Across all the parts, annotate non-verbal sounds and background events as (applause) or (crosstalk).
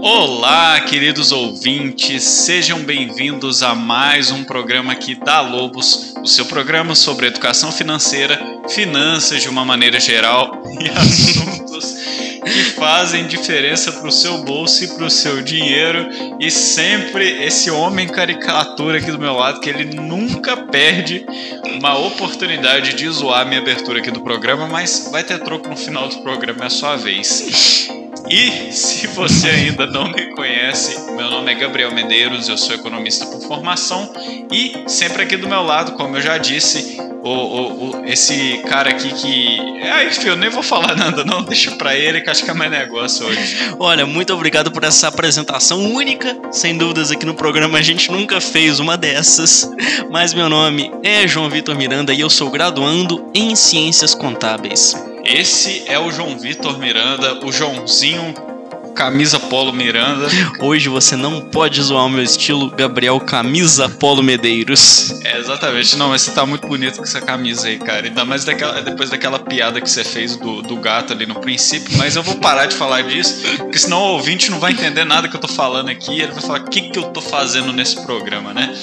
Olá, queridos ouvintes, sejam bem-vindos a mais um programa aqui da Lobos, o seu programa sobre educação financeira, finanças de uma maneira geral e (laughs) assuntos que fazem diferença para o seu bolso e para o seu dinheiro. E sempre esse homem caricatura aqui do meu lado, que ele nunca perde uma oportunidade de zoar minha abertura aqui do programa, mas vai ter troco no final do programa, é a sua vez. E se você ainda não me conhece, meu nome é Gabriel Medeiros, eu sou economista por formação e sempre aqui do meu lado, como eu já disse, o, o, o, esse cara aqui que. Ah, enfim, eu nem vou falar nada, não. Deixa pra ele que acho que é mais negócio hoje. Olha, muito obrigado por essa apresentação única. Sem dúvidas, aqui no programa a gente nunca fez uma dessas. Mas meu nome é João Vitor Miranda e eu sou graduando em Ciências Contábeis. Esse é o João Vitor Miranda, o Joãozinho Camisa Polo Miranda. Hoje você não pode zoar o meu estilo, Gabriel Camisa Polo Medeiros. É, exatamente. Não, mas você tá muito bonito com essa camisa aí, cara. Ainda mais daquela, depois daquela piada que você fez do, do gato ali no princípio. Mas eu vou parar de falar disso, porque senão o ouvinte não vai entender nada que eu tô falando aqui. Ele vai falar: o que, que eu tô fazendo nesse programa, né?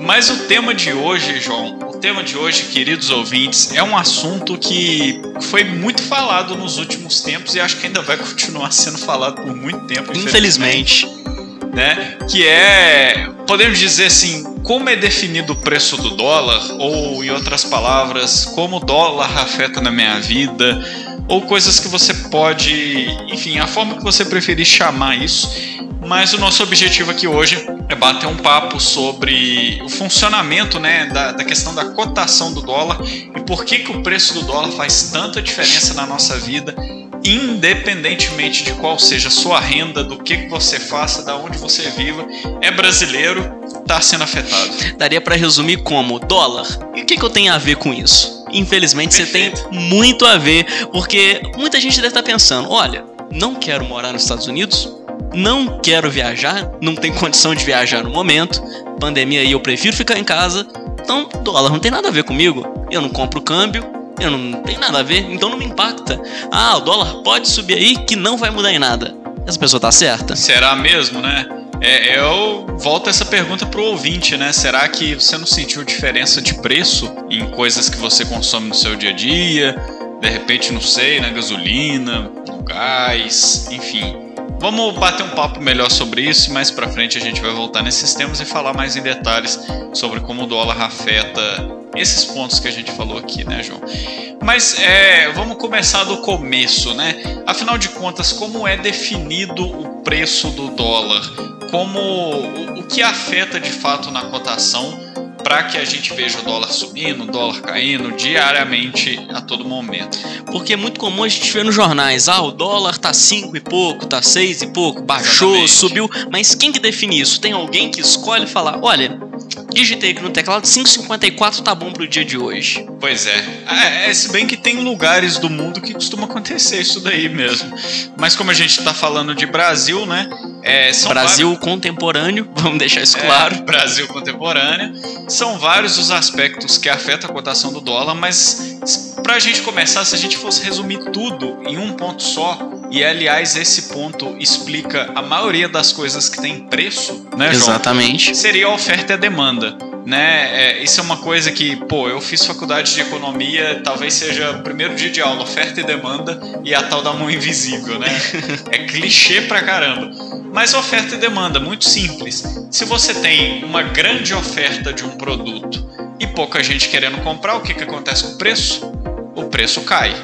Mas o tema de hoje, João, tema de hoje, queridos ouvintes, é um assunto que foi muito falado nos últimos tempos e acho que ainda vai (laughs) continuar sendo falado por muito tempo. Infelizmente. Né? Que é, podemos dizer assim, como é definido o preço do dólar, ou em outras palavras, como o dólar afeta na minha vida, ou coisas que você pode, enfim, a forma que você preferir chamar isso. Mas o nosso objetivo aqui hoje bater um papo sobre o funcionamento né, da, da questão da cotação do dólar e por que, que o preço do dólar faz tanta diferença na nossa vida, independentemente de qual seja a sua renda, do que, que você faça, da onde você viva, é brasileiro, está sendo afetado. Daria para resumir como dólar. E o que, que eu tenho a ver com isso? Infelizmente Perfeito. você tem muito a ver, porque muita gente deve estar pensando: olha, não quero morar nos Estados Unidos, não quero viajar, não tenho condição de viajar no momento, pandemia aí eu prefiro ficar em casa, então dólar não tem nada a ver comigo. Eu não compro câmbio, eu não tem nada a ver, então não me impacta. Ah, o dólar pode subir aí que não vai mudar em nada. Essa pessoa tá certa? Será mesmo, né? É, eu volto essa pergunta pro ouvinte, né? Será que você não sentiu diferença de preço em coisas que você consome no seu dia a dia? De repente, não sei, na gasolina, no gás, enfim. Vamos bater um papo melhor sobre isso mais para frente a gente vai voltar nesses temas e falar mais em detalhes sobre como o dólar afeta esses pontos que a gente falou aqui, né, João? Mas é, vamos começar do começo, né? Afinal de contas, como é definido o preço do dólar? Como o que afeta de fato na cotação? Para que a gente veja o dólar subindo, o dólar caindo diariamente a todo momento. Porque é muito comum a gente ver nos jornais, ah, o dólar tá 5 e pouco, tá 6 e pouco, baixou, Exatamente. subiu, mas quem que define isso? Tem alguém que escolhe falar, olha, digitei aqui no teclado 5,54 tá bom pro dia de hoje. Pois é. é. é. Se bem que tem lugares do mundo que costuma acontecer isso daí mesmo. Mas como a gente tá falando de Brasil, né? É, Brasil vários... contemporâneo, (laughs) vamos deixar isso é, claro. Brasil contemporâneo. São vários os aspectos que afetam a cotação do dólar, mas pra gente começar, se a gente fosse resumir tudo em um ponto só, e aliás, esse ponto explica a maioria das coisas que tem preço, né, João? Exatamente. Seria a oferta e a demanda. Né? É, isso é uma coisa que, pô, eu fiz faculdade de economia, talvez seja o primeiro dia de aula, oferta e demanda e a tal da mão invisível, né? (laughs) é clichê pra caramba. Mas oferta e demanda, muito simples. Se você tem uma grande oferta de um produto e pouca gente querendo comprar, o que, que acontece com o preço? O preço cai.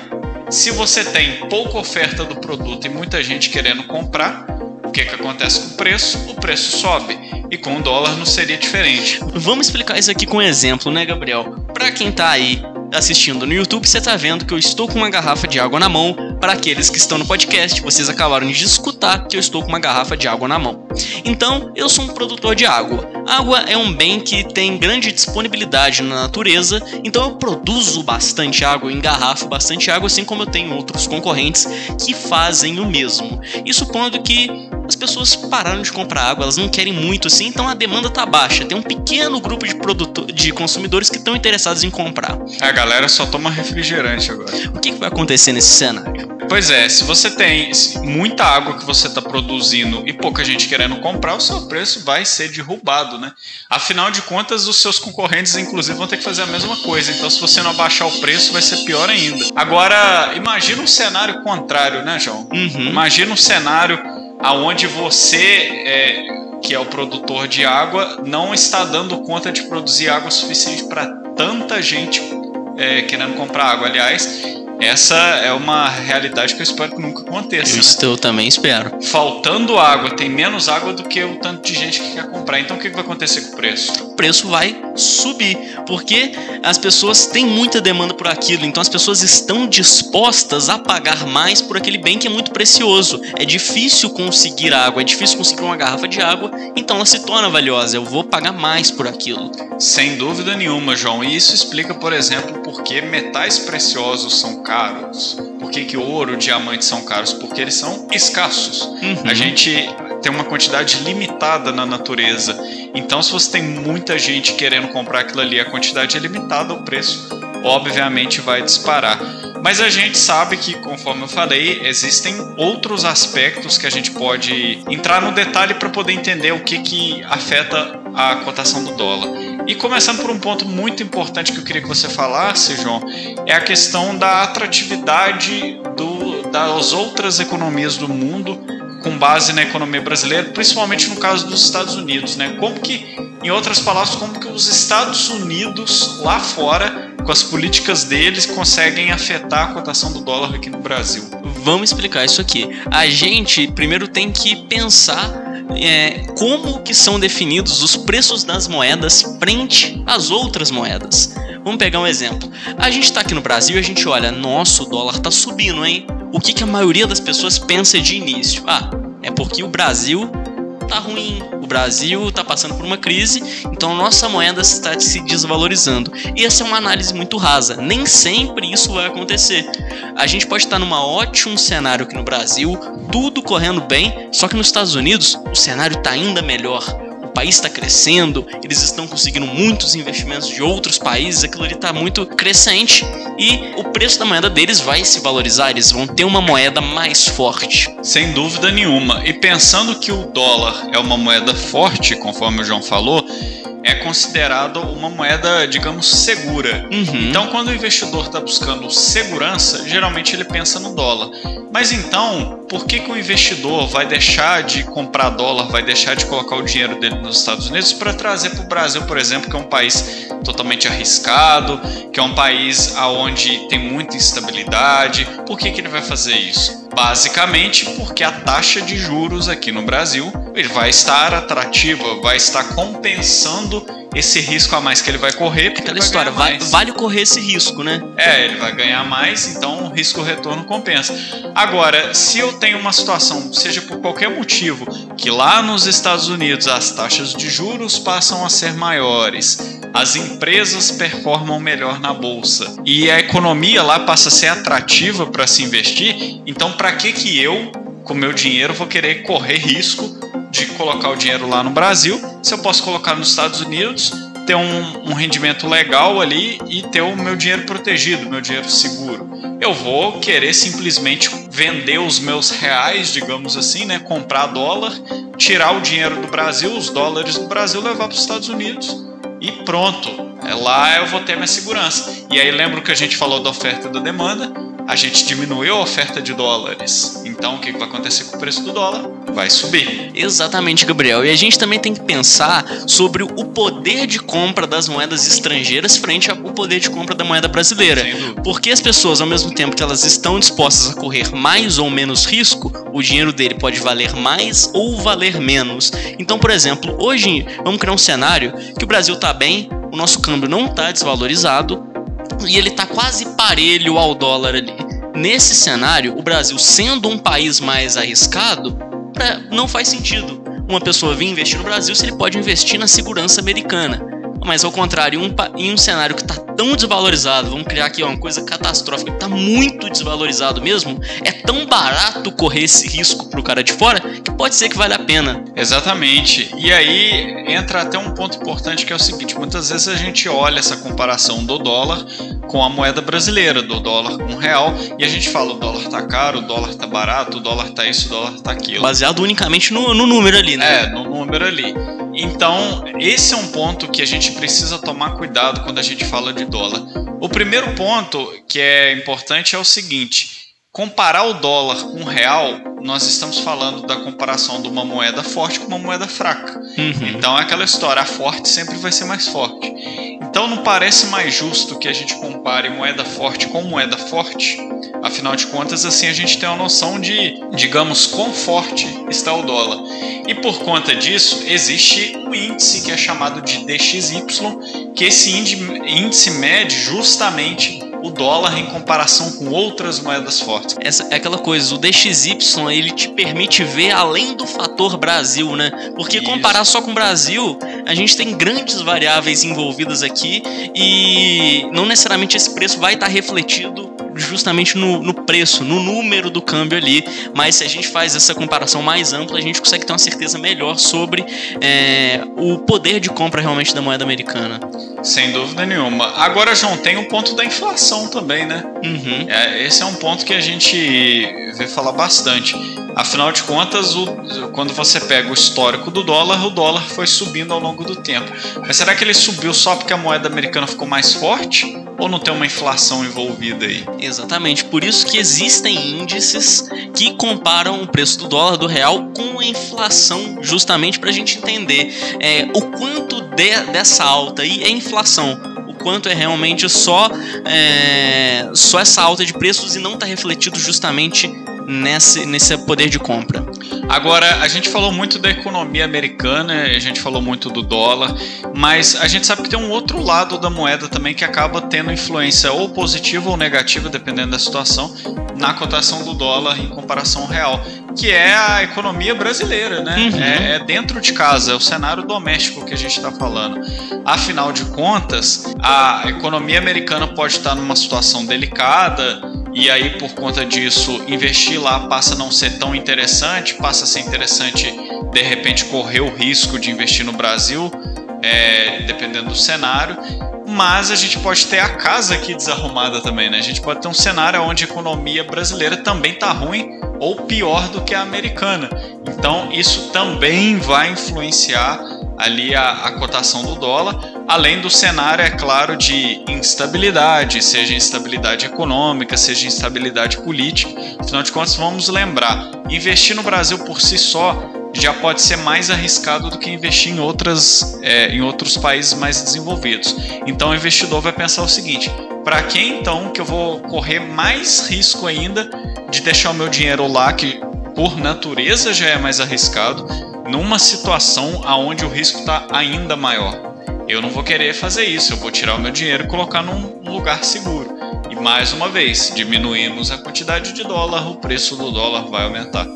Se você tem pouca oferta do produto e muita gente querendo comprar, o que, que acontece com o preço? O preço sobe. E com o dólar não seria diferente. Vamos explicar isso aqui com um exemplo, né, Gabriel? Para quem tá aí assistindo no YouTube, você está vendo que eu estou com uma garrafa de água na mão. Para aqueles que estão no podcast, vocês acabaram de escutar que eu estou com uma garrafa de água na mão. Então, eu sou um produtor de água. Água é um bem que tem grande disponibilidade na natureza, então eu produzo bastante água, engarrafo bastante água, assim como eu tenho outros concorrentes que fazem o mesmo. E supondo que as pessoas pararam de comprar água, elas não querem muito assim, então a demanda tá baixa. Tem um pequeno grupo de produtor, de consumidores que estão interessados em comprar. A galera só toma refrigerante agora. O que, que vai acontecer nesse cenário? Pois é, se você tem muita água que você está produzindo e pouca gente querendo comprar, o seu preço vai ser derrubado, né? Afinal de contas, os seus concorrentes, inclusive, vão ter que fazer a mesma coisa. Então, se você não abaixar o preço, vai ser pior ainda. Agora, imagina um cenário contrário, né, João? Uhum. Imagina um cenário aonde você é, que é o produtor de água, não está dando conta de produzir água suficiente para tanta gente é, querendo comprar água. Aliás, essa é uma realidade que eu espero que nunca aconteça. Isso né? eu também espero. Faltando água, tem menos água do que o tanto de gente que quer comprar. Então o que vai acontecer com o preço? O preço vai subir, porque as pessoas têm muita demanda por aquilo, então as pessoas estão dispostas a pagar mais por aquele bem que é muito precioso. É difícil conseguir água, é difícil conseguir uma garrafa de água, então ela se torna valiosa. Eu vou pagar mais por aquilo. Sem dúvida nenhuma, João. E isso explica, por exemplo, por que metais preciosos são caros. Por que, que ouro e diamante são caros? Porque eles são escassos. Uhum. A gente tem uma quantidade limitada na natureza. Então, se você tem muita gente querendo comprar aquilo ali, a quantidade é limitada, o preço obviamente vai disparar. Mas a gente sabe que, conforme eu falei, existem outros aspectos que a gente pode entrar no detalhe para poder entender o que, que afeta a cotação do dólar. E começando por um ponto muito importante que eu queria que você falasse, João, é a questão da atratividade do, das outras economias do mundo com base na economia brasileira, principalmente no caso dos Estados Unidos, né? Como que, em outras palavras, como que os Estados Unidos lá fora, com as políticas deles, conseguem afetar a cotação do dólar aqui no Brasil? Vamos explicar isso aqui. A gente primeiro tem que pensar é, como que são definidos os preços das moedas frente às outras moedas. Vamos pegar um exemplo. A gente está aqui no Brasil e a gente olha, nosso dólar está subindo, hein? O que, que a maioria das pessoas pensa de início? Ah, é porque o Brasil tá ruim, o Brasil tá passando por uma crise, então nossa moeda está se desvalorizando. E essa é uma análise muito rasa. Nem sempre isso vai acontecer. A gente pode estar num ótimo cenário aqui no Brasil, tudo correndo bem, só que nos Estados Unidos o cenário está ainda melhor país está crescendo, eles estão conseguindo muitos investimentos de outros países, aquilo ali está muito crescente e o preço da moeda deles vai se valorizar, eles vão ter uma moeda mais forte. Sem dúvida nenhuma. E pensando que o dólar é uma moeda forte, conforme o João falou, é considerado uma moeda, digamos, segura. Uhum. Então, quando o investidor está buscando segurança, geralmente ele pensa no dólar. Mas então, por que, que o investidor vai deixar de comprar dólar, vai deixar de colocar o dinheiro dele nos Estados Unidos para trazer para o Brasil, por exemplo, que é um país totalmente arriscado, que é um país onde tem muita instabilidade? Por que, que ele vai fazer isso? Basicamente porque a taxa de juros aqui no Brasil vai estar atrativa, vai estar compensando esse risco a mais que ele vai correr. Porque Aquela história, vai, vale correr esse risco, né? É, ele vai ganhar mais, então o risco-retorno compensa. Agora, se eu tenho uma situação, seja por qualquer motivo, que lá nos Estados Unidos as taxas de juros passam a ser maiores, as empresas performam melhor na bolsa e a economia lá passa a ser atrativa para se investir, então para que que eu, com meu dinheiro, vou querer correr risco de colocar o dinheiro lá no Brasil, se eu posso colocar nos Estados Unidos, ter um, um, rendimento legal ali e ter o meu dinheiro protegido, meu dinheiro seguro. Eu vou querer simplesmente vender os meus reais, digamos assim, né? Comprar dólar, tirar o dinheiro do Brasil, os dólares do Brasil, levar para os Estados Unidos e pronto. É lá eu vou ter minha segurança. E aí lembro que a gente falou da oferta e da demanda a gente diminuiu a oferta de dólares. Então, o que vai acontecer com o preço do dólar? Vai subir. Exatamente, Gabriel. E a gente também tem que pensar sobre o poder de compra das moedas estrangeiras frente ao poder de compra da moeda brasileira. Porque as pessoas, ao mesmo tempo que elas estão dispostas a correr mais ou menos risco, o dinheiro dele pode valer mais ou valer menos. Então, por exemplo, hoje vamos criar um cenário que o Brasil está bem, o nosso câmbio não está desvalorizado, e ele está quase parelho ao dólar ali. Nesse cenário, o Brasil sendo um país mais arriscado, não faz sentido uma pessoa vir investir no Brasil se ele pode investir na segurança americana. Mas ao contrário, em um, em um cenário que está tão desvalorizado, vamos criar aqui ó, uma coisa catastrófica, que está muito desvalorizado mesmo, é tão barato correr esse risco para o cara de fora que pode ser que vale a pena. Exatamente. E aí entra até um ponto importante que é o seguinte: muitas vezes a gente olha essa comparação do dólar com a moeda brasileira, do dólar com real, e a gente fala o dólar tá caro, o dólar tá barato, o dólar tá isso, o dólar tá aquilo. Baseado unicamente no, no número ali, né? É, no número ali. Então, esse é um ponto que a gente precisa tomar cuidado quando a gente fala de dólar. O primeiro ponto que é importante é o seguinte: comparar o dólar com o real, nós estamos falando da comparação de uma moeda forte com uma moeda fraca. Uhum. Então é aquela história, a forte sempre vai ser mais forte. Então não parece mais justo que a gente compare moeda forte com moeda forte? Afinal de contas, assim a gente tem uma noção de, digamos, quão forte está o dólar. E por conta disso, existe um índice que é chamado de DXY, que esse índice mede justamente o dólar em comparação com outras moedas fortes. Essa é aquela coisa, o DXY ele te permite ver além do fator Brasil, né? Porque Isso. comparar só com o Brasil, a gente tem grandes variáveis envolvidas aqui e não necessariamente esse preço vai estar refletido justamente no, no preço, no número do câmbio ali. Mas se a gente faz essa comparação mais ampla, a gente consegue ter uma certeza melhor sobre é, o poder de compra realmente da moeda americana. Sem dúvida nenhuma. Agora, João, tem o ponto da inflação também, né? Uhum. É, esse é um ponto que a gente vê falar bastante. Afinal de contas, o, quando você pega o histórico do dólar, o dólar foi subindo ao longo do tempo. Mas será que ele subiu só porque a moeda americana ficou mais forte? Ou não tem uma inflação envolvida aí? Exatamente, por isso que existem índices que comparam o preço do dólar, do real, com a inflação, justamente para a gente entender é, o quanto de, dessa alta aí é inflação. O quanto é realmente só, é, só essa alta de preços e não está refletido justamente nesse, nesse poder de compra. Agora, a gente falou muito da economia americana, a gente falou muito do dólar, mas a gente sabe que tem um outro lado da moeda também que acaba tendo influência ou positiva ou negativa, dependendo da situação, na cotação do dólar em comparação ao real, que é a economia brasileira, né? Uhum. É, é dentro de casa, é o cenário doméstico que a gente está falando. Afinal de contas, a economia americana pode estar numa situação delicada, e aí por conta disso investir lá passa a não ser tão interessante, passa a ser interessante de repente correr o risco de investir no Brasil, é, dependendo do cenário. Mas a gente pode ter a casa aqui desarrumada também, né? A gente pode ter um cenário onde a economia brasileira também tá ruim ou pior do que a americana. Então isso também vai influenciar ali a, a cotação do dólar, além do cenário, é claro, de instabilidade, seja instabilidade econômica, seja instabilidade política. Afinal de contas, vamos lembrar, investir no Brasil por si só já pode ser mais arriscado do que investir em, outras, é, em outros países mais desenvolvidos. Então o investidor vai pensar o seguinte: para que então que eu vou correr mais risco ainda de deixar o meu dinheiro lá, que por natureza já é mais arriscado, numa situação aonde o risco está ainda maior? Eu não vou querer fazer isso, eu vou tirar o meu dinheiro e colocar num lugar seguro. E mais uma vez, diminuímos a quantidade de dólar, o preço do dólar vai aumentar.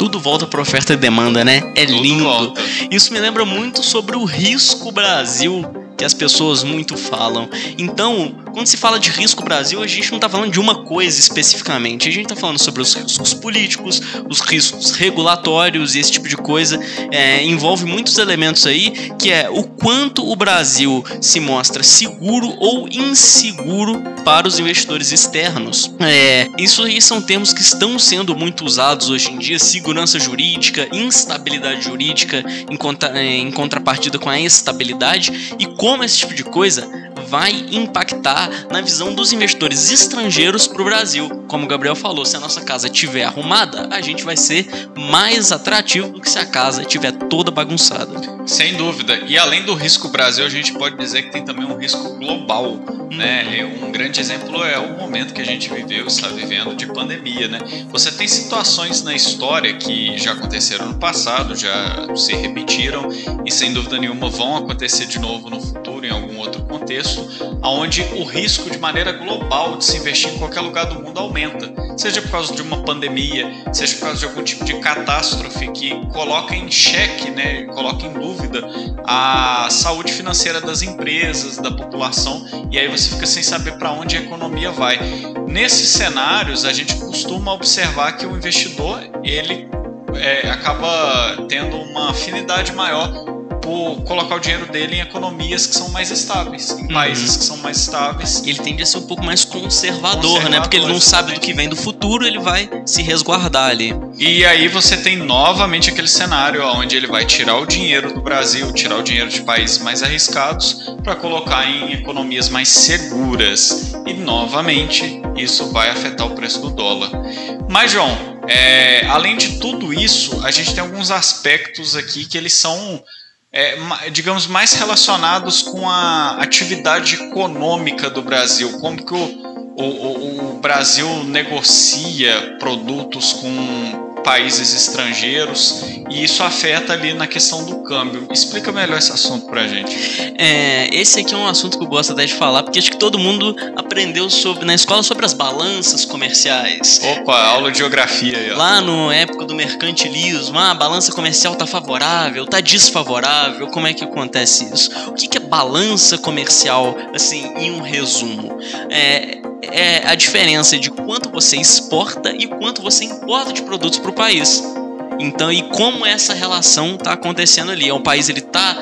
Tudo volta para oferta e demanda, né? É Tudo lindo. volta. Isso me lembra muito sobre o risco Brasil que as pessoas muito falam. Então, quando se fala de risco Brasil, a gente não está falando de uma coisa especificamente. A gente está falando sobre os riscos políticos, os riscos regulatórios e esse tipo de coisa. É, envolve muitos elementos aí, que é o quanto o Brasil se mostra seguro ou inseguro para os investidores externos. É, isso aí são termos que estão sendo muito usados hoje em dia: segurança jurídica, instabilidade jurídica, em, contra, em contrapartida com a estabilidade, e como esse tipo de coisa vai impactar na visão dos investidores estrangeiros para o Brasil. Como o Gabriel falou, se a nossa casa estiver arrumada, a gente vai ser mais atrativo do que se a casa estiver toda bagunçada. Sem dúvida. E além do risco Brasil, a gente pode dizer que tem também um risco global. Né? Um grande exemplo é o momento que a gente viveu, está vivendo de pandemia. Né? Você tem situações na história que já aconteceram no passado, já se repetiram e sem dúvida nenhuma vão acontecer de novo no futuro, em algum outro contexto, onde o risco de maneira global de se investir em qualquer lugar do mundo aumenta. Seja por causa de uma pandemia, seja por causa de algum tipo de catástrofe que coloca em xeque, né, coloca em dúvida a saúde financeira das empresas, da população, e aí você fica sem saber para onde a economia vai. Nesses cenários, a gente costuma observar que o investidor ele é, acaba tendo uma afinidade maior por colocar o dinheiro dele em economias que são mais estáveis, em Uhum. países que são mais estáveis. Ele tende a ser um pouco mais conservador, Conservador, né? Porque ele não sabe do exatamente. que vem do futuro, ele vai se resguardar ali. E aí você tem novamente aquele cenário onde ele vai tirar o dinheiro do Brasil, tirar o dinheiro de países mais arriscados para colocar em economias mais seguras. E novamente isso vai afetar o preço do dólar. Mas João, é, além de tudo isso, a gente tem alguns aspectos aqui que eles são é, digamos, mais relacionados com a atividade econômica do Brasil. Como que o, o- o Brasil negocia produtos com países estrangeiros e isso afeta ali na questão do câmbio. Explica melhor esse assunto pra gente. É, esse aqui é um assunto que eu gosto até de falar, porque acho que todo mundo aprendeu sobre, na escola sobre as balanças comerciais. Opa, aula de geografia aí, ó. Lá no época do mercantilismo, ah, a balança comercial tá favorável, tá desfavorável, como é que acontece isso? O que, que é balança comercial, assim, em um resumo? É, é a diferença de quanto você exporta e quanto você importa de produtos para o país. Então, e como essa relação está acontecendo ali? É um país ele tá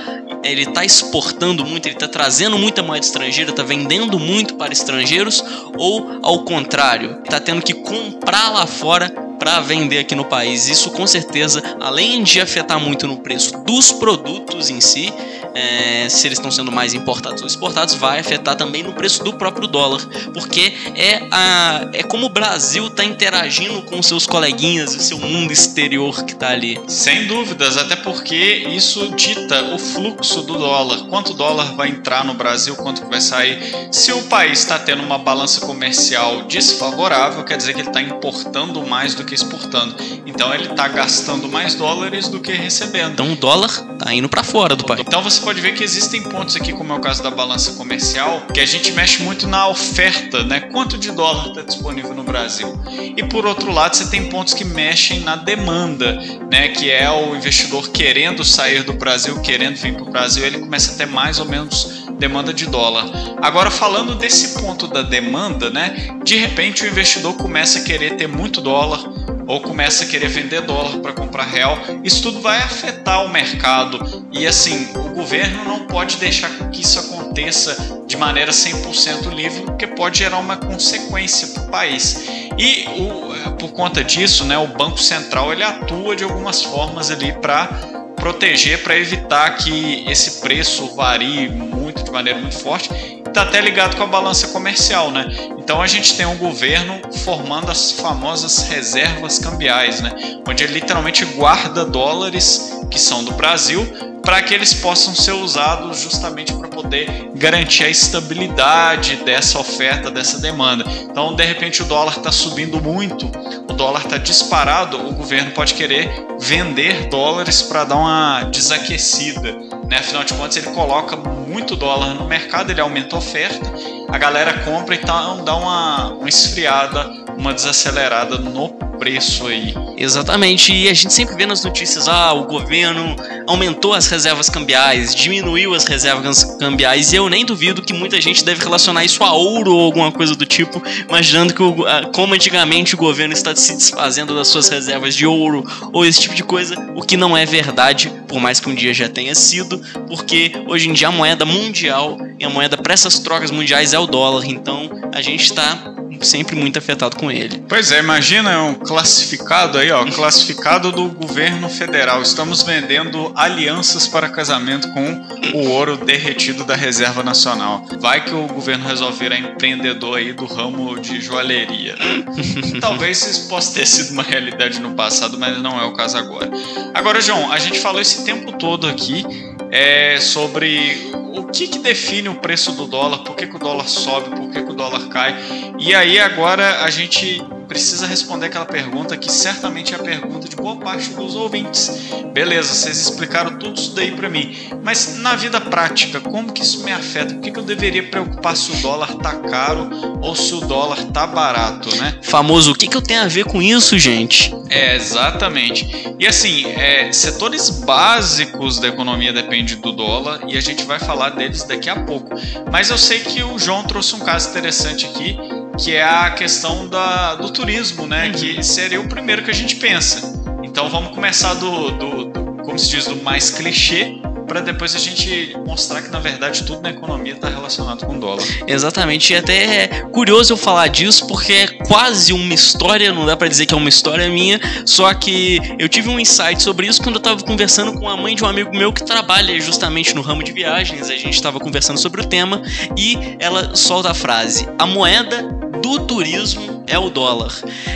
ele tá exportando muito, ele está trazendo muita moeda estrangeira, está vendendo muito para estrangeiros, ou ao contrário, está tendo que comprar lá fora para vender aqui no país. Isso com certeza, além de afetar muito no preço dos produtos em si, é, se eles estão sendo mais importados ou exportados, vai afetar também no preço do próprio dólar, porque é, a, é como o Brasil está interagindo com seus coleguinhas, o seu mundo exterior que está ali. Sem dúvidas, até porque isso dita o fluxo do dólar. Quanto dólar vai entrar no Brasil, quanto vai sair. Se o país está tendo uma balança comercial desfavorável, quer dizer que ele está importando mais do que exportando. Então ele está gastando mais dólares do que recebendo. Então o dólar tá indo para fora do país. Então você pode ver que existem pontos aqui, como é o caso da balança comercial, que a gente mexe muito na oferta, né? Quanto de dólar está disponível no Brasil? E por outro lado, você tem pontos que mexem na demanda, né? Que é o investidor querendo sair do Brasil, querendo vir para o Brasil, ele começa a ter mais ou menos demanda de dólar. Agora falando desse ponto da demanda, né? De repente o investidor começa a querer ter muito dólar ou começa a querer vender dólar para comprar real, isso tudo vai afetar o mercado. E assim, o governo não pode deixar que isso aconteça de maneira 100% livre, porque pode gerar uma consequência para o país. E o, por conta disso, né, o Banco Central ele atua de algumas formas ali para proteger, para evitar que esse preço varie muito, de maneira muito forte. Está até ligado com a balança comercial, né? Então a gente tem um governo formando as famosas reservas cambiais, né? Onde ele literalmente guarda dólares que são do Brasil para que eles possam ser usados justamente para poder garantir a estabilidade dessa oferta, dessa demanda. Então, de repente, o dólar está subindo muito, o dólar está disparado, o governo pode querer vender dólares para dar uma desaquecida. Né? Afinal de contas, ele coloca muito dólar no mercado, ele aumenta a oferta, a galera compra e então dá uma, uma esfriada, uma desacelerada no preço aí. Exatamente, e a gente sempre vê nas notícias, ah, o governo aumentou as reservas cambiais, diminuiu as reservas cambiais, e eu nem duvido que muita gente deve relacionar isso a ouro ou alguma coisa do tipo, imaginando que, o, ah, como antigamente o governo está se desfazendo das suas reservas de ouro ou esse tipo de coisa, o que não é verdade, por mais que um dia já tenha sido, porque hoje em dia a moeda mundial e a moeda para essas trocas mundiais é o dólar, então a gente está sempre muito afetado com ele. Pois é, imagina um classificado aí, ó, classificado do governo federal. Estamos vendendo alianças para casamento com o ouro derretido da Reserva Nacional. Vai que o governo resolve virar empreendedor aí do ramo de joalheria. Né? (laughs) Talvez isso possa ter sido uma realidade no passado, mas não é o caso agora. Agora, João, a gente falou esse tempo todo aqui é, sobre o que, que define o preço do dólar, por que, que o dólar sobe, por que, que o dólar cai. E aí agora a gente precisa responder aquela pergunta que certamente é a pergunta de boa parte dos ouvintes. Beleza, vocês explicaram tudo isso daí para mim, mas na vida prática, como que isso me afeta? Por que, que eu deveria preocupar se o dólar tá caro ou se o dólar tá barato, né? Famoso, o que, que eu tenho a ver com isso, gente? É, exatamente. E assim, é, setores básicos da economia dependem do dólar e a gente vai falar deles daqui a pouco. Mas eu sei que o João trouxe um caso interessante aqui, que é a questão da, do turismo, né? Que seria o primeiro que a gente pensa. Então vamos começar do, do, do como se diz, do mais clichê para depois a gente mostrar que na verdade tudo na economia está relacionado com o dólar. Exatamente, e até é curioso eu falar disso porque é quase uma história, não dá para dizer que é uma história minha, só que eu tive um insight sobre isso quando eu estava conversando com a mãe de um amigo meu que trabalha justamente no ramo de viagens, a gente estava conversando sobre o tema e ela solta a frase: "A moeda do turismo é o dólar.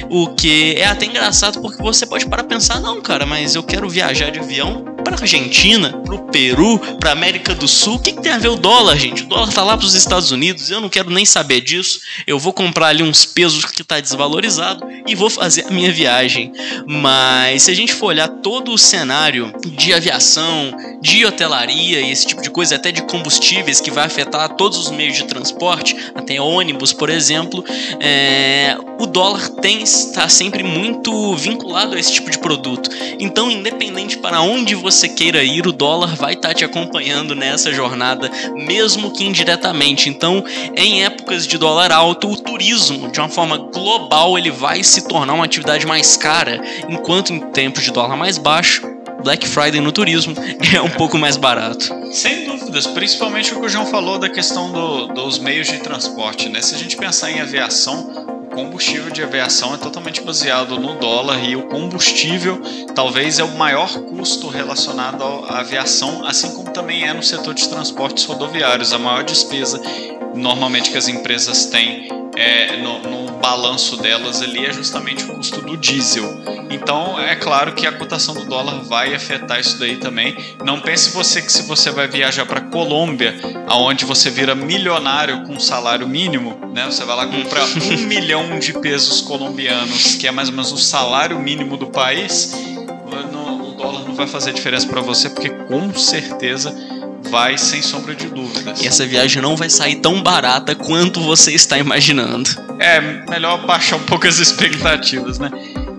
O que é até engraçado porque você pode parar pensar, não, cara, mas eu quero viajar de avião para Argentina, para o Peru, para América do Sul. O que, que, tem a ver o dólar, gente? O dólar tá lá para os Estados Unidos. Eu não quero nem saber disso. Eu vou comprar ali uns pesos que tá desvalorizado e vou fazer a minha viagem. Mas se a gente for olhar todo o cenário de aviação, de hotelaria e esse tipo de coisa, até de combustíveis que vai afetar todos os meios de transporte, até ônibus, por exemplo, é, o dólar tem está sempre muito vinculado a esse tipo de produto. Então, independente para onde você queira ir, o dólar vai estar te acompanhando nessa jornada, mesmo que indiretamente. Então, em épocas de dólar alto, o turismo, de uma forma global, ele vai se tornar uma atividade mais cara, enquanto em tempos de dólar mais baixo, Black Friday no turismo (laughs) é um pouco mais barato. Sem dúvidas, principalmente o que o João falou da questão do, dos meios de transporte, né? Se a gente pensar em aviação, combustível de aviação é totalmente baseado no dólar e o combustível talvez é o maior custo relacionado à aviação, assim como também é no setor de transportes rodoviários. A maior despesa normalmente que as empresas têm é, no, no, balanço delas ali é justamente o custo do diesel. Então é claro que a cotação do dólar vai afetar isso daí também. Não pense você que se você vai viajar para Colômbia, aonde você vira milionário com salário mínimo, né? Você vai lá comprar um milhão de pesos colombianos, que é mais ou menos o salário mínimo do país. O dólar não vai fazer diferença para você, porque com certeza vai sem sombra de dúvidas. E essa viagem não vai sair tão barata quanto você está imaginando. É, melhor baixar um pouco as expectativas, né?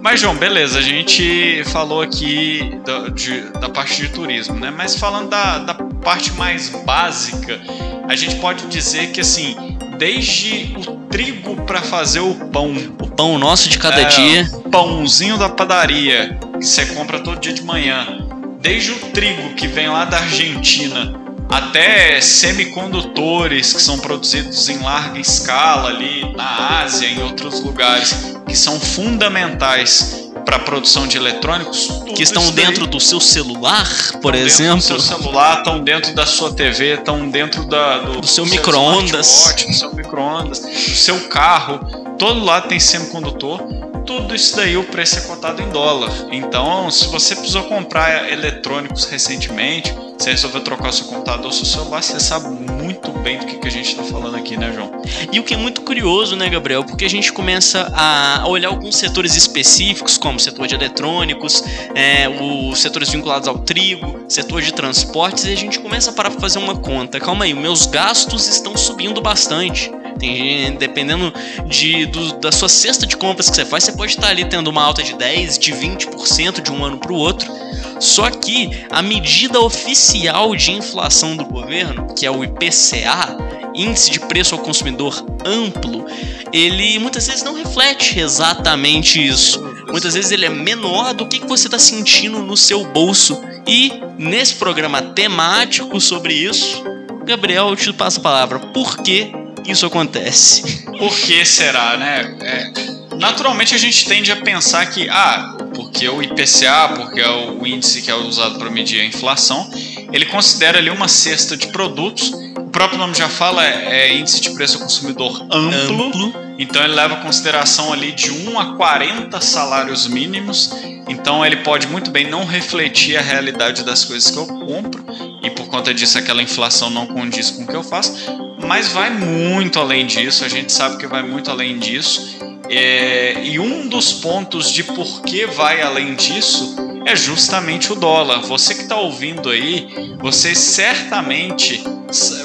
Mas, João, beleza, a gente falou aqui da, de, da parte de turismo, né? Mas falando da, da parte mais básica, a gente pode dizer que, assim, desde o trigo para fazer o pão. O pão nosso de cada é, dia. Pãozinho da padaria, que você compra todo dia de manhã. Desde o trigo que vem lá da Argentina até semicondutores que são produzidos em larga escala ali na Ásia, em outros lugares, que são fundamentais para produção de eletrônicos. Que estão dentro do seu celular, por exemplo. Dentro do seu celular, estão dentro da sua TV, estão dentro da, do, do seu, micro-ondas. Do seu micro-ondas, do seu carro. Todo lado tem semicondutor tudo isso daí o preço é cotado em dólar. Então, se você precisou comprar eletrônicos recentemente, você resolveu trocar o seu computador, seu celular, você sabe muito bem do que, que a gente está falando aqui, né, João? E o que é muito curioso, né, Gabriel? Porque a gente começa a olhar alguns setores específicos, como o setor de eletrônicos, é, os setores vinculados ao trigo, setor de transportes, e a gente começa a parar para fazer uma conta. Calma aí, meus gastos estão subindo bastante. Tem, dependendo de, do, da sua cesta de compras que você faz, você pode estar ali tendo uma alta de 10, de 20% de um ano para o outro. Só que a medida oficial de inflação do governo, que é o IPCA, Índice de Preço ao Consumidor Amplo, ele muitas vezes não reflete exatamente isso. Muitas vezes ele é menor do que você está sentindo no seu bolso. E nesse programa temático sobre isso, Gabriel, eu te passo a palavra. Por que isso acontece? Por que será, né? É, naturalmente a gente tende a pensar que, ah, porque o IPCA, porque é o índice que é usado para medir a inflação, ele considera ali uma cesta de produtos. O próprio nome já fala, é, é índice de preço ao consumidor amplo, amplo. Então ele leva em consideração ali de 1 a 40 salários mínimos. Então ele pode muito bem não refletir a realidade das coisas que eu compro e por conta disso aquela inflação não condiz com o que eu faço, mas vai muito além disso, a gente sabe que vai muito além disso. É, e um dos pontos de por que vai além disso é justamente o dólar. Você que está ouvindo aí, você certamente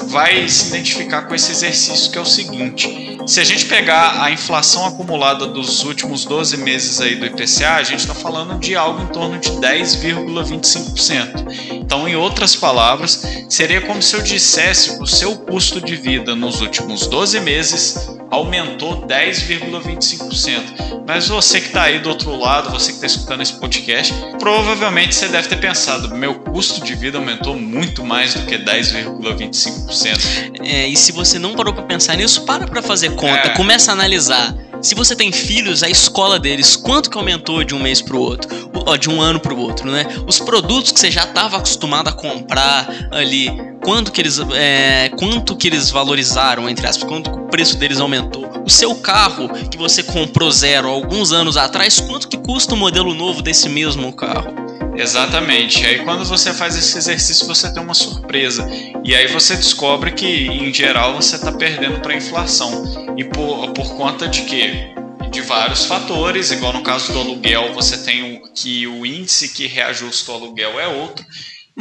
vai se identificar com esse exercício que é o seguinte: se a gente pegar a inflação acumulada dos últimos 12 meses aí do IPCA, a gente está falando de algo em torno de 10,25%. Então, em outras palavras, seria como se eu dissesse que o seu custo de vida nos últimos 12 meses aumentou 10,25%. Mas você que está aí do outro lado, você que está escutando esse podcast, provavelmente você deve ter pensado: meu custo de vida aumentou muito mais do que 10,25%. É, e se você não parou para pensar nisso, para para fazer conta, é. começa a analisar. Se você tem filhos, a escola deles, quanto que aumentou de um mês para o outro? Ó, de um ano para o outro, né? Os produtos que você já estava acostumado a comprar ali, quanto que eles, é, quanto que eles valorizaram, entre aspas, quanto o preço deles aumentou? O seu carro que você comprou zero alguns anos atrás, quanto que custa o modelo novo desse mesmo carro? Exatamente. Aí quando você faz esse exercício, você tem uma surpresa. E aí você descobre que, em geral, você está perdendo para a inflação. E por, por conta de quê? De vários fatores, igual no caso do aluguel, você tem o, que o índice que reajusta o aluguel é outro.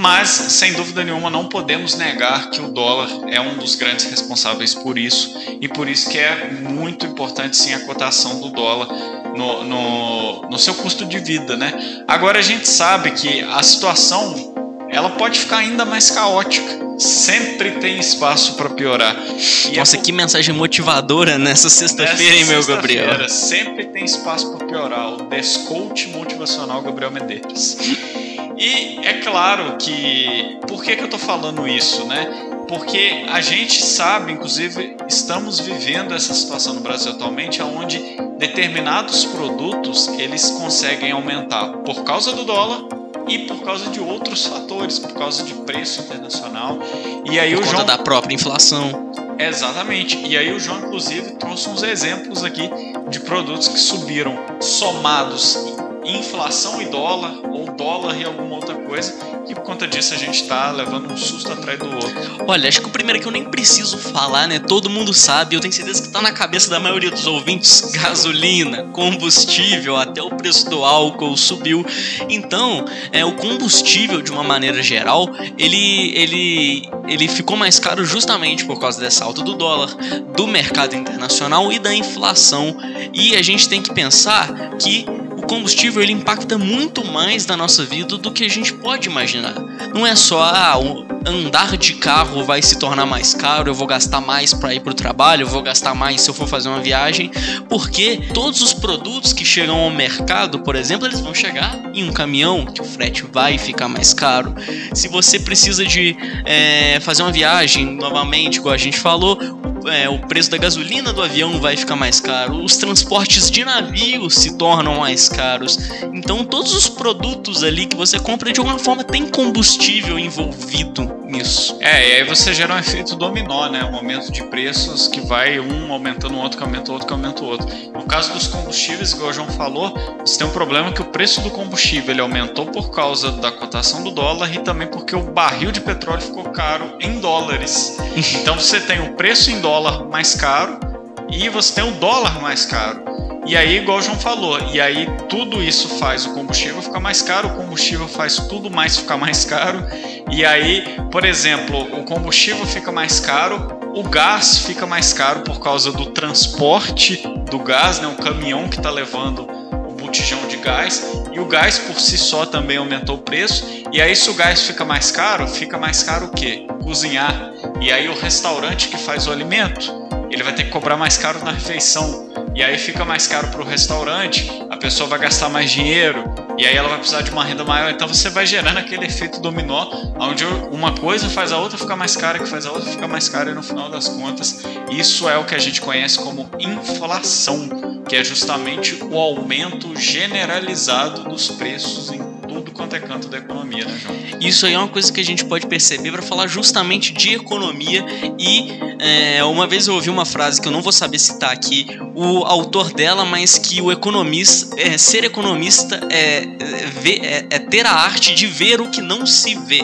Mas, sem dúvida nenhuma, não podemos negar que o dólar é um dos grandes responsáveis por isso, e por isso que é muito importante sim a cotação do dólar no, no, no seu custo de vida, né? Agora a gente sabe que a situação ela pode ficar ainda mais caótica. Sempre tem espaço para piorar. E Nossa, é por... que mensagem motivadora nessa sexta-feira, hein, meu Gabriel? Sempre tem espaço para piorar. O descoach motivacional Gabriel Medeiros. E é claro que. Por que, que eu estou falando isso, né? Porque a gente sabe, inclusive, estamos vivendo essa situação no Brasil atualmente, onde determinados produtos eles conseguem aumentar por causa do dólar e por causa de outros fatores, por causa de preço internacional. E aí por o conta João da própria inflação. Exatamente. E aí o João inclusive trouxe uns exemplos aqui de produtos que subiram somados inflação e dólar, ou dólar e alguma outra coisa, e por conta disso a gente está levando um susto atrás do outro. Olha, acho que o primeiro é que eu nem preciso falar, né? Todo mundo sabe, eu tenho certeza que está na cabeça da maioria dos ouvintes: (laughs) gasolina, combustível, até o preço do álcool subiu. Então, é, o combustível, de uma maneira geral, ele, ele, ele ficou mais caro justamente por causa dessa alta do dólar, do mercado internacional e da inflação. E a gente tem que pensar que combustível ele impacta muito mais na nossa vida do que a gente pode imaginar. Não é só ah, andar de carro vai se tornar mais caro, eu vou gastar mais para ir para o trabalho, eu vou gastar mais se eu for fazer uma viagem, porque todos os produtos que chegam ao mercado, por exemplo, eles vão chegar em um caminhão, que o frete vai ficar mais caro. Se você precisa de é, fazer uma viagem, novamente, igual a gente falou, é, o preço da gasolina do avião vai ficar mais caro, os transportes de navio se tornam mais caros. Então, todos os produtos ali que você compra de alguma forma tem combustível envolvido nisso. É, e aí você gera um efeito dominó, né? Um aumento de preços que vai um aumentando o outro, que aumenta o outro, que aumenta o outro. No caso dos combustíveis, igual o João falou, você tem um problema que o preço do combustível ele aumentou por causa da cotação do dólar e também porque o barril de petróleo ficou caro em dólares. (laughs) Então você tem o preço em dólar mais caro e você tem o dólar mais caro. E aí, igual o João falou, e aí tudo isso faz o combustível ficar mais caro, o combustível faz tudo mais ficar mais caro. E aí, por exemplo, o combustível fica mais caro, o gás fica mais caro por causa do transporte do gás, né? O caminhão que está levando o botijão de gás. E o gás por si só também aumentou o preço. E aí, se o gás fica mais caro, fica mais caro o quê? Cozinhar. E aí, o restaurante que faz o alimento, ele vai ter que cobrar mais caro na refeição e aí fica mais caro para o restaurante, a pessoa vai gastar mais dinheiro e aí ela vai precisar de uma renda maior. Então você vai gerando aquele efeito dominó, onde uma coisa faz a outra ficar mais cara, que faz a outra ficar mais cara e no final das contas isso é o que a gente conhece como inflação, que é justamente o aumento generalizado dos preços em quanto é canto da economia, né, João? Isso aí é uma coisa que a gente pode perceber para falar justamente de economia. E é, uma vez eu ouvi uma frase que eu não vou saber citar aqui o autor dela, mas que o economista, é, ser economista é, é, é ter a arte de ver o que não se vê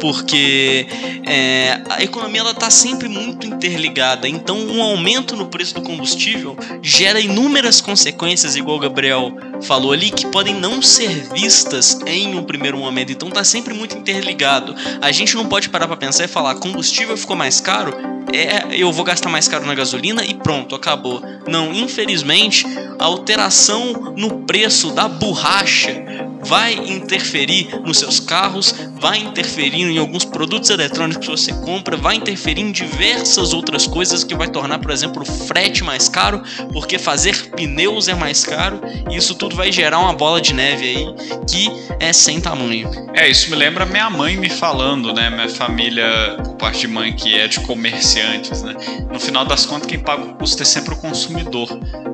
porque é, a economia ela está sempre muito interligada. Então, um aumento no preço do combustível gera inúmeras consequências, igual o Gabriel falou ali, que podem não ser vistas em um primeiro momento. Então, está sempre muito interligado. A gente não pode parar para pensar e falar: combustível ficou mais caro, é, eu vou gastar mais caro na gasolina e pronto, acabou. Não, infelizmente, a alteração no preço da borracha vai interferir nos seus carros, vai interferir em alguns produtos eletrônicos que você compra, vai interferir em diversas outras coisas que vai tornar, por exemplo, o frete mais caro, porque fazer pneus é mais caro, e isso tudo vai gerar uma bola de neve aí que é sem tamanho. É, isso me lembra minha mãe me falando, né? Minha família, por parte de mãe que é de né? No final das contas, quem paga o custo é sempre o consumidor,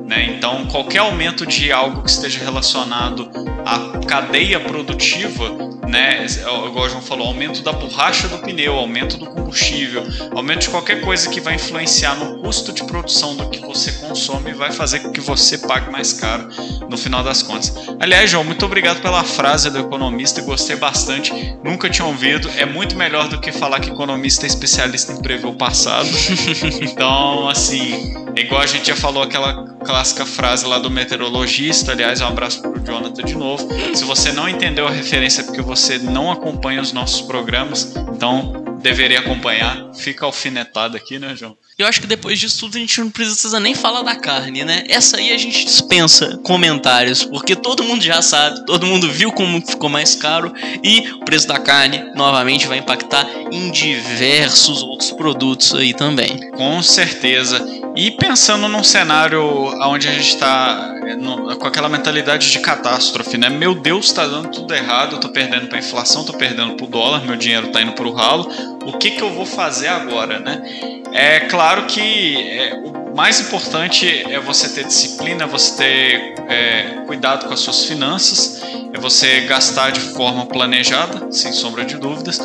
né? Então, qualquer aumento de algo que esteja relacionado à cadeia produtiva, né? Igual o João falou, aumento da borracha do pneu, aumento do combustível, aumento de qualquer coisa que vai influenciar no custo de produção do que você consome vai fazer com que você pague mais caro no final das contas. Aliás, João, muito obrigado pela frase do economista, gostei bastante, nunca tinha ouvido. É muito melhor do que falar que economista é especialista em prever o passado. (laughs) então, assim, é igual a gente já falou aquela clássica frase lá do meteorologista, aliás, um abraço pro Jonathan de novo. Se você não entendeu a referência é porque você não acompanha os nossos programas, então deveria acompanhar. Fica alfinetado aqui, né, João? Eu acho que depois disso tudo a gente não precisa nem falar da carne, né? Essa aí a gente dispensa comentários, porque todo mundo já sabe, todo mundo viu como ficou mais caro e o preço da carne novamente vai impactar em diversos outros produtos aí também. Com certeza. E pensando num cenário onde a gente está com aquela mentalidade de catástrofe, né? Meu Deus, está dando tudo errado, eu tô perdendo para inflação, tô perdendo para o dólar, meu dinheiro está indo para o ralo. O que, que eu vou fazer agora, né? É claro que é, o mais importante é você ter disciplina, você ter é, cuidado com as suas finanças, é você gastar de forma planejada, sem sombra de dúvidas.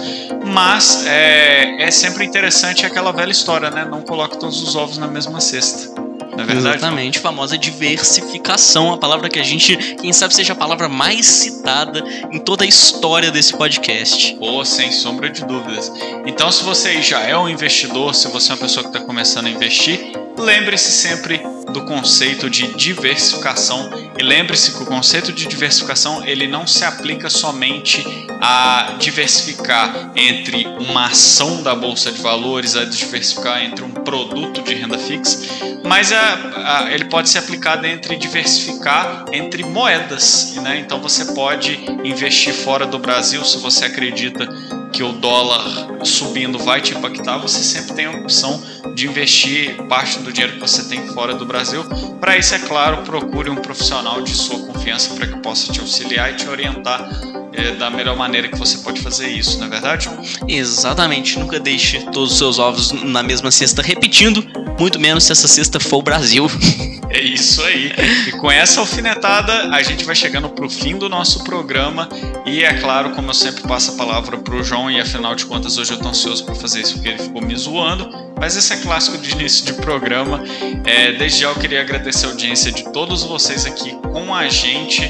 Mas é, é sempre interessante aquela velha história, né? Não coloque todos os ovos na mesma cesta. Não é verdade? Exatamente, famosa diversificação, a palavra que a gente, quem sabe, seja a palavra mais citada em toda a história desse podcast. Pô, sem sombra de dúvidas. Então, se você já é um investidor, se você é uma pessoa que está começando a investir, lembre-se sempre do conceito de diversificação e lembre-se que o conceito de diversificação ele não se aplica somente a diversificar entre uma ação da bolsa de valores, a diversificar entre um produto de renda fixa, mas a, a, ele pode ser aplicado entre diversificar entre moedas, né? Então você pode investir fora do Brasil se você acredita que o dólar subindo vai te impactar, você sempre tem a opção de investir parte do dinheiro que você tem fora do Brasil. Para isso, é claro, procure um profissional de sua confiança para que possa te auxiliar e te orientar é, da melhor maneira que você pode fazer isso, não é verdade? Exatamente. Nunca deixe todos os seus ovos na mesma cesta, repetindo, muito menos se essa cesta for o Brasil. (laughs) É isso aí. E com essa alfinetada, a gente vai chegando para o fim do nosso programa. E é claro, como eu sempre passo a palavra para o João, e afinal de contas, hoje eu estou ansioso para fazer isso porque ele ficou me zoando. Mas esse é clássico de início de programa. É, desde já eu queria agradecer a audiência de todos vocês aqui com a gente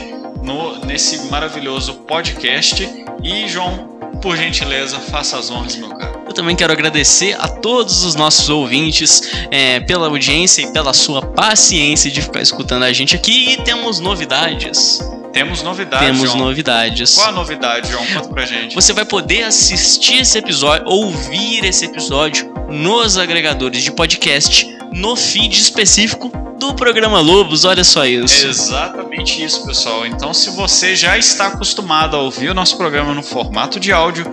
no, nesse maravilhoso podcast. E, João, por gentileza, faça as honras, meu caro. Eu também quero agradecer a todos os nossos ouvintes é, pela audiência e pela sua paciência de ficar escutando a gente aqui. E temos novidades. Temos novidades. Temos João. novidades. Qual a novidade, João? Conta pra gente. Você vai poder assistir esse episódio, ouvir esse episódio nos agregadores de podcast, no feed específico do programa Lobos, olha só isso. É exatamente isso, pessoal. Então, se você já está acostumado a ouvir o nosso programa no formato de áudio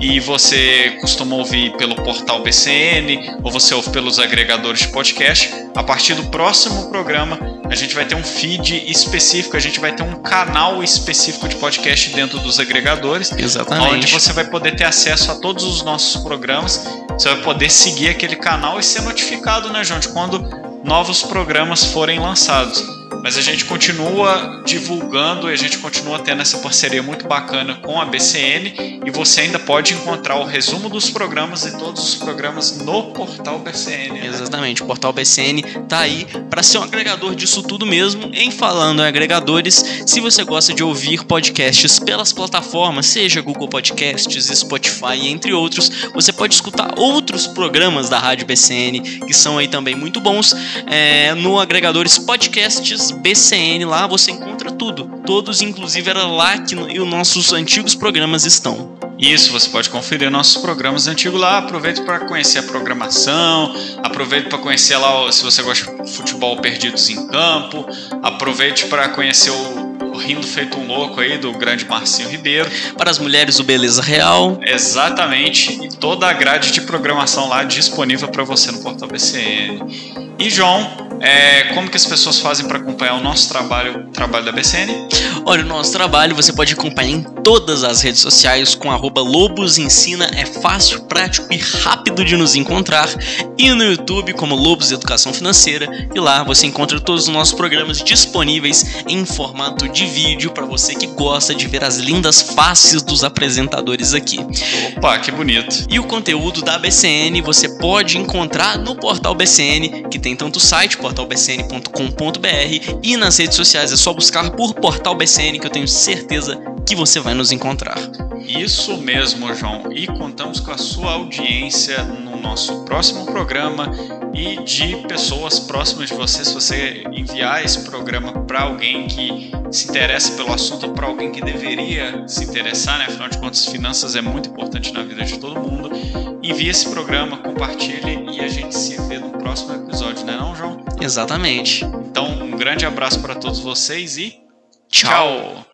e você costuma ouvir pelo portal BCN ou você ouve pelos agregadores de podcast, a partir do próximo programa a gente vai ter um feed específico, a gente vai ter um canal específico de podcast dentro dos agregadores, Exatamente. onde você vai poder ter acesso a todos os nossos programas. Você vai poder seguir aquele canal e ser notificado, né, João, de quando novos programas forem lançados. Mas a gente continua divulgando e a gente continua tendo essa parceria muito bacana com a BCN e você ainda pode encontrar o resumo dos programas e todos os programas no portal BCN. Né? Exatamente, o portal BCN tá aí para ser um agregador disso tudo mesmo. Em falando em agregadores, se você gosta de ouvir podcasts pelas plataformas, seja Google Podcasts, Spotify, entre outros, você pode escutar outros programas da Rádio BCN que são aí também muito bons é, no agregadores podcasts BCN lá você encontra tudo. Todos, inclusive, era lá que os nossos antigos programas estão. Isso, você pode conferir nossos programas antigos lá. Aproveite para conhecer a programação, aproveite para conhecer lá se você gosta de futebol perdidos em campo, aproveite para conhecer o Rindo Feito um Louco aí, do grande Marcinho Ribeiro. Para as mulheres, o Beleza Real. Exatamente. E toda a grade de programação lá disponível para você no portal BCN. E João, é, como que as pessoas fazem para acompanhar o nosso trabalho, trabalho da BCN? Olha, o nosso trabalho você pode acompanhar em todas as redes sociais com arroba Lobos Ensina. É fácil, prático e rápido de nos encontrar. E no YouTube como Lobos Educação Financeira. E lá você encontra todos os nossos programas disponíveis em formato de vídeo para você que gosta de ver as lindas faces dos apresentadores aqui. Opa, que bonito. E o conteúdo da BCN você pode encontrar no portal BCN, que tem tanto o site, portalbcn.com.br e nas redes sociais é só buscar por Portal BCN que eu tenho certeza que você vai nos encontrar. Isso mesmo, João. E contamos com a sua audiência no nosso próximo programa e de pessoas próximas de você. Se você enviar esse programa para alguém que se interessa pelo assunto, para alguém que deveria se interessar, né? afinal de contas, finanças é muito importante na vida de todo mundo. Envie esse programa, compartilhe e a gente se vê no próximo episódio, né, não, João? Exatamente. Então, um grande abraço para todos vocês e tchau. tchau.